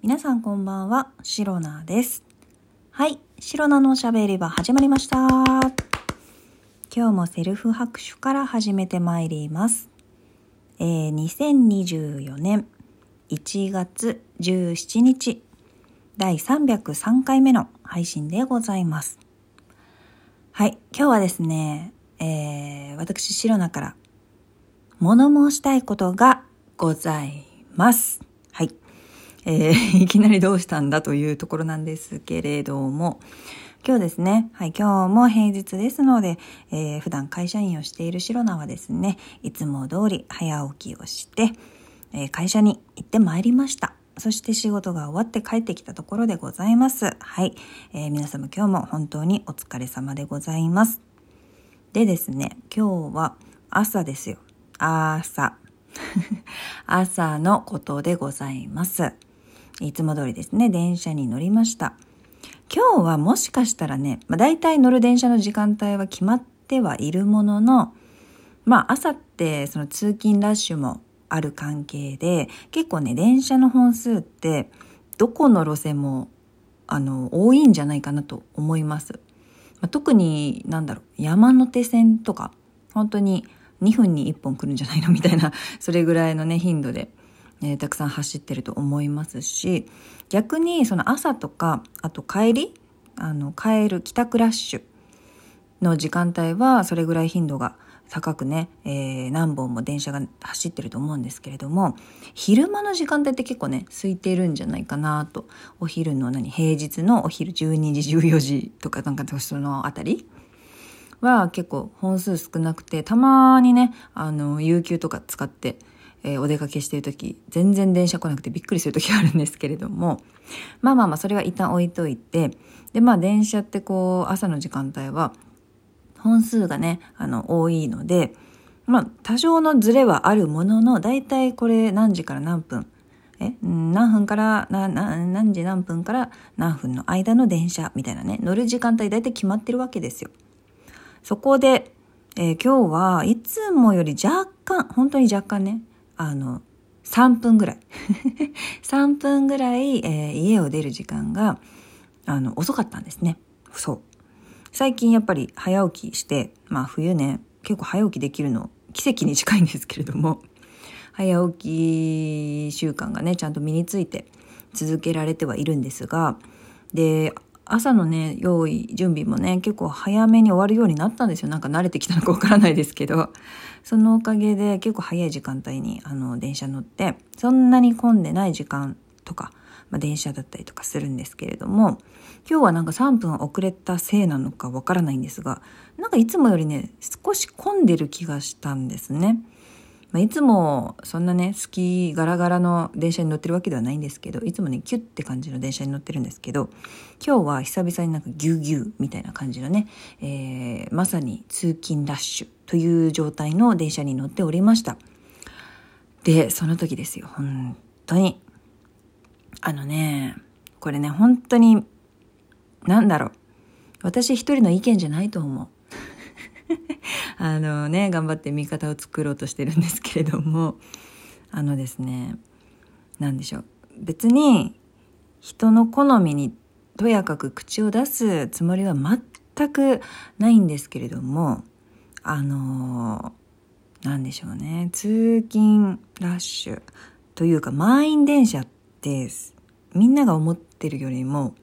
皆さんこんばんは、シロナです。はい、シロナのおしゃべり場始まりました。今日もセルフ拍手から始めてまいります。えー、2024年1月17日、第303回目の配信でございます。はい、今日はですね、えー、私、シロナから物申したいことがございます。えー、いきなりどうしたんだというところなんですけれども、今日ですね、はい、今日も平日ですので、えー、普段会社員をしているシロナはですね、いつも通り早起きをして、えー、会社に行ってまいりました。そして仕事が終わって帰ってきたところでございます。はい、えー、皆様今日も本当にお疲れ様でございます。でですね、今日は朝ですよ。朝。朝のことでございます。いつも通りですね、電車に乗りました。今日はもしかしたらね、まあ、大体乗る電車の時間帯は決まってはいるものの、まあ朝ってその通勤ラッシュもある関係で、結構ね、電車の本数ってどこの路線もあの多いんじゃないかなと思います。まあ、特になんだろう、山手線とか、本当に2分に1本来るんじゃないの？みたいな、それぐらいのね、頻度で、えー、たくさん走ってると思いますし、逆にその朝とか、あと帰り、あの、帰る帰宅ラッシュの時間帯は、それぐらい頻度が高くね、えー、何本も電車が走ってると思うんですけれども、昼間の時間帯って結構ね、空いてるんじゃないかなと。お昼の何、平日のお昼12時、14時とかなんかそのあたりは結構本数少なくて、たまにね、あの、有給とか使って、えー、お出かけしてる時、全然電車来なくてびっくりする時があるんですけれども、まあまあまあ、それは一旦置いといて、で、まあ電車ってこう、朝の時間帯は、本数がね、あの、多いので、まあ、多少のズレはあるものの、だいたいこれ何時から何分、え、何分から、な、な、何時何分から何分の間の電車みたいなね、乗る時間帯だいたい決まってるわけですよ。そこで、えー、今日はいつもより若干、本当に若干ね、あの、3分ぐらい。3分ぐらい、えー、家を出る時間が、あの、遅かったんですね。そう。最近やっぱり早起きして、まあ冬ね、結構早起きできるの奇跡に近いんですけれども、早起き習慣がね、ちゃんと身について続けられてはいるんですが、で、朝のね、用意、準備もね、結構早めに終わるようになったんですよ。なんか慣れてきたのかわからないですけど、そのおかげで結構早い時間帯にあの電車乗って、そんなに混んでない時間とか、まあ、電車だったりとかするんですけれども、今日はなんか3分遅れたせいなのかわからないんですが、なんかいつもよりね、少し混んでる気がしたんですね。まあ、いつもそんなね、好きガラガラの電車に乗ってるわけではないんですけど、いつもね、キュッて感じの電車に乗ってるんですけど、今日は久々になんかギュギュみたいな感じのね、えー、まさに通勤ラッシュという状態の電車に乗っておりました。で、その時ですよ、本当に。あのね、これね、本当に、なんだろう。私一人の意見じゃないと思う。あのね、頑張って味方を作ろうとしてるんですけれども、あのですね、なんでしょう。別に人の好みにとやかく口を出すつもりは全くないんですけれども、あの、なんでしょうね。通勤ラッシュというか満員電車ってみんなが思ってるよりも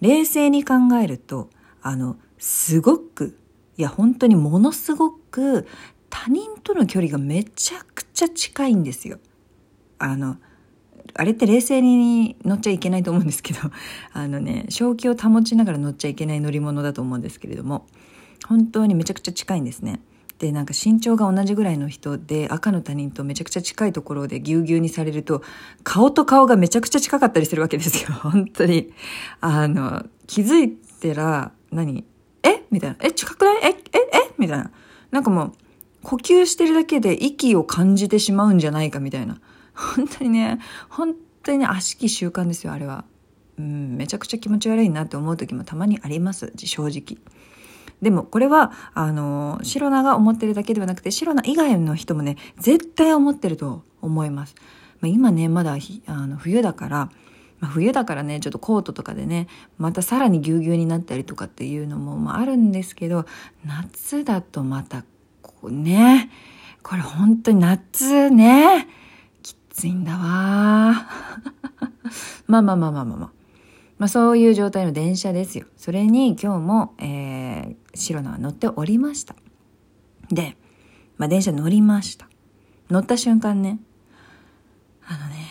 冷静に考えるとあのすごくいや本当にものすごく他人との距離がめちゃくちゃ近いんですよ。あのあれって冷静に乗っちゃいけないと思うんですけど あのね正気を保ちながら乗っちゃいけない乗り物だと思うんですけれども本当にめちゃくちゃ近いんですね。でなんか身長が同じぐらいの人で赤の他人とめちゃくちゃ近いところでぎゅうぎゅうにされると顔と顔がめちゃくちゃ近かったりするわけですよ 本当にあの気づいたら何？みたいな。え近くない？えええ？みたいな。なんかもう呼吸してるだけで息を感じてしまうんじゃないかみたいな。本当にね本当にね悪しき習慣ですよあれは。うんめちゃくちゃ気持ち悪いなって思う時もたまにあります正直。でもこれは、あの、シロナが思ってるだけではなくて、シロナ以外の人もね、絶対思ってると思います。まあ、今ね、まだあの冬だから、まあ、冬だからねちょっとコートとかでねまたさらにぎゅうぎゅうになったりとかっていうのも、まあ、あるんですけど夏だとまたこうねこれ本当に夏ねきついんだわ。まあまあまあまあまあまあ。まあそういう状態の電車ですよ。それに今日も、えー、白菜は乗っておりました。で、まあ、電車乗りました。乗った瞬間ねあのね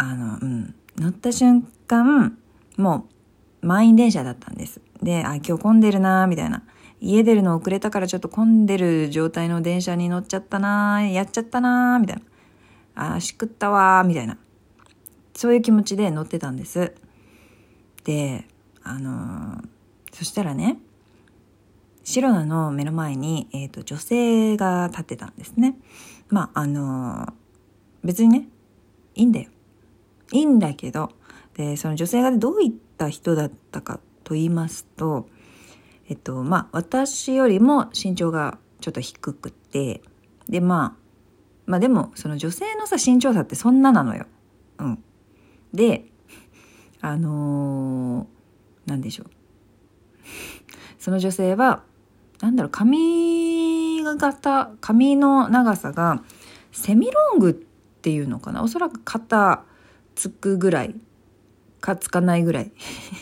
あのうん。乗った瞬間もう満員電車だったんです。であ今日混んでるなみたいな。家出るの遅れたからちょっと混んでる状態の電車に乗っちゃったなやっちゃったなみたいな。あしくったわみたいな。そういう気持ちで乗ってたんです。であのー、そしたらね白菜の目の前に、えーと、女性が立ってたんですね。まああのー、別にねいいんだよ。いいんだけどでその女性がどういった人だったかと言いますとえっとまあ私よりも身長がちょっと低くてでまあまあでもその女性のさ身長差ってそんななのよ。うん。であのー、なんでしょうその女性はなんだろう髪型髪の長さがセミロングっていうのかなおそらく肩つくぐらいかつかないぐらい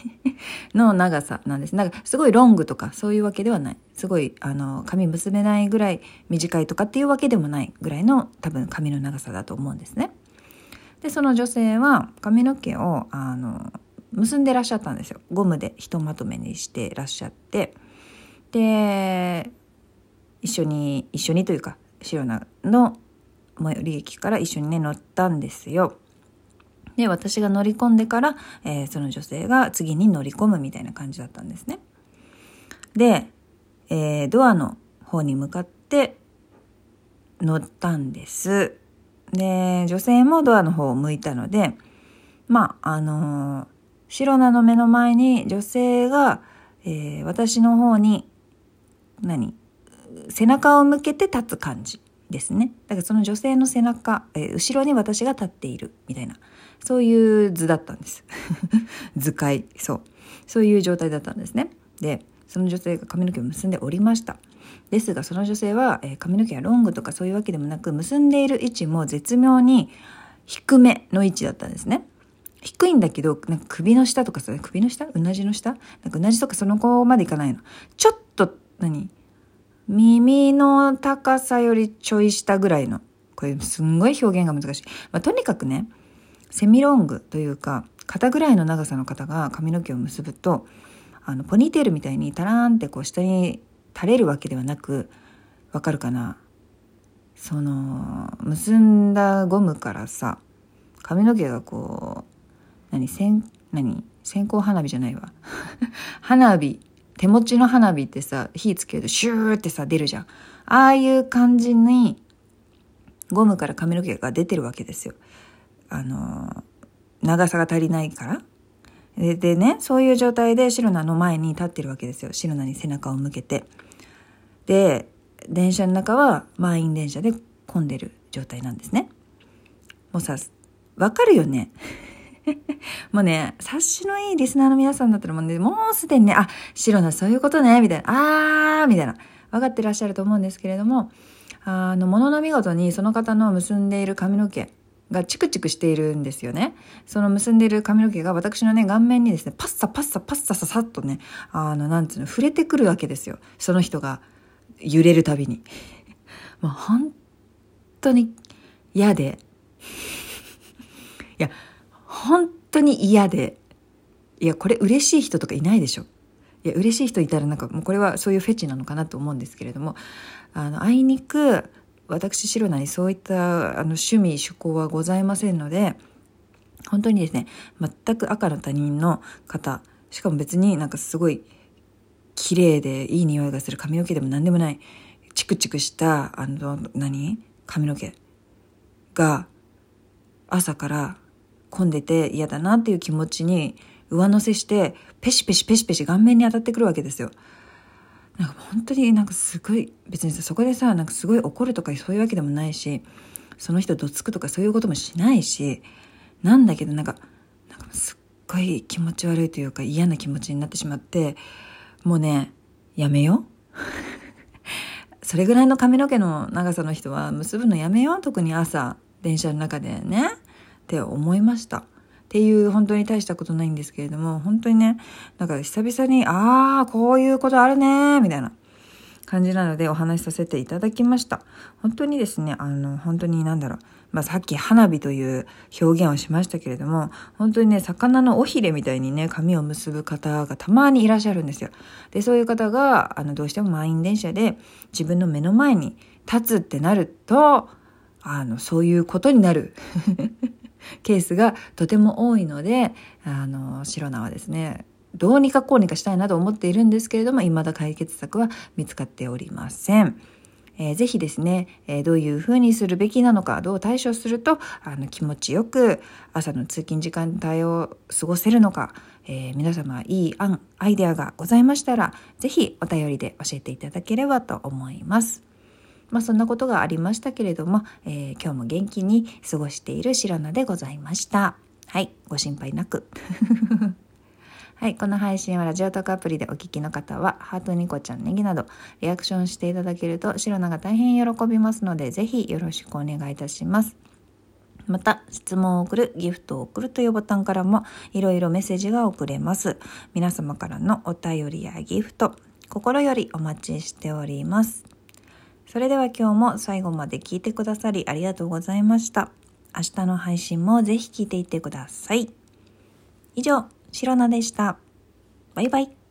の長さなんです。なんかすごいロングとかそういうわけではない。すごいあの髪結べないぐらい短いとかっていうわけでもないぐらいの多分髪の長さだと思うんですね。でその女性は髪の毛をあの結んでらっしゃったんですよ。ゴムでひとまとめにしてらっしゃってで一緒に一緒にというか白菜の最寄り駅から一緒にね乗ったんですよ。で、私が乗り込んでから、えー、その女性が次に乗り込むみたいな感じだったんですね。で、えー、ドアの方に向かって乗ったんです。で、女性もドアの方を向いたので、まあ、あのー、白菜の目の前に女性が、えー、私の方に、何背中を向けて立つ感じですね。だからその女性の背中、えー、後ろに私が立っているみたいな。そういう図だったんです。図解。そう。そういう状態だったんですね。で、その女性が髪の毛を結んでおりました。ですが、その女性は、えー、髪の毛がロングとかそういうわけでもなく、結んでいる位置も絶妙に低めの位置だったんですね。低いんだけど、なんか首の下とかさ、首の下？うなじの下？なんかうなじとかその子までいかないの。ちょっと、何？耳の高さよりちょい下ぐらいの。これすんごい表現が難しい。まあ、とにかくね、セミロングというか肩ぐらいの長さの方が髪の毛を結ぶとあのポニーテールみたいにタラーンってこう下に垂れるわけではなくわかるかな？その結んだゴムからさ髪の毛がこう何線何？線香花火じゃないわ 花火手持ちの花火ってさ火つけるとシューってさ出るじゃん。ああいう感じにゴムから髪の毛が出てるわけですよ。あの長さが足りないから。ででねそういう状態でシロナの前に立ってるわけですよ。シロナに背中を向けて。で電車の中は満員電車で混んでる状態なんですね。もうさわかるよね。もうね、察しのいいリスナーの皆さんだったらもうね、もうすでにね、あ、シロナそういうことね、みたいな、あー、みたいな、分かってらっしゃると思うんですけれども、あの、ものの見事にその方の結んでいる髪の毛、がチクチクしているんですよね。その結んでいる髪の毛が私のね、顔面にですね、パッサパッサパッサササッとね、あの、なんつうの、触れてくるわけですよ。その人が揺れるたびに。もう本当に嫌で。いや、本当に嫌で。いや、これ嬉しい人とかいないでしょ。いや、嬉しい人いたらなんかもうこれはそういうフェチなのかなと思うんですけれども、あの、あいにく、私白菜にそういったあの趣味趣向はございませんので本当にですね全く赤の他人の方しかも別になんかすごい綺麗でいい匂いがする髪の毛でも何でもないチクチクしたあの何？髪の毛が朝から混んでて嫌だなっていう気持ちに上乗せしてペシペシペシペシ顔面に当たってくるわけですよ。なんか本当になんかすごい別にさそこでさなんかすごい怒るとかそういうわけでもないしその人どつくとかそういうこともしないしなんだけどなんかなんかすっごい気持ち悪いというか嫌な気持ちになってしまってもうねやめよう。それぐらいの髪の毛の長さの人は結ぶのやめよう。特に朝電車の中でね。って思いましたっていう本当に大したことないんですけれども本当にねなんか久々にああこういうことあるねみたいな感じなのでお話しさせていただきました。本当にですね、あの、本当になんだろう。まあ、さっき花火という表現をしましたけれども、本当にね、魚の尾ひれみたいにね、髪を結ぶ方がたまにいらっしゃるんですよ。で、そういう方が、あの、どうしても満員電車で自分の目の前に立つってなると、あの、そういうことになるケースがとても多いので、あの、白菜はですね、どうにかこうにかしたいなと思っているんですけれども、未だ解決策は見つかっておりません。えー、ぜひですね、えー、どういうふうにするべきなのか、どう対処すると、あの、気持ちよく朝の通勤時間帯を過ごせるのか、えー、皆様いい案、アイデアがございましたら、ぜひお便りで教えていただければと思います。まあそんなことがありましたけれども、え今日も元気に過ごしている白菜でございました。はい、ご心配なく。はい、この配信はラジオトークアプリでお聞きの方は、ハートニコちゃんネギなど、リアクションしていただけると、シロナが大変喜びますので、ぜひよろしくお願いいたします。また、質問を送る、ギフトを送るというボタンからも、いろいろメッセージが送れます。皆様からのお便りやギフト、心よりお待ちしております。それでは今日も最後まで聞いてくださりありがとうございました。明日の配信もぜひ聞いていってください。以上、シロナでした。バイバイ。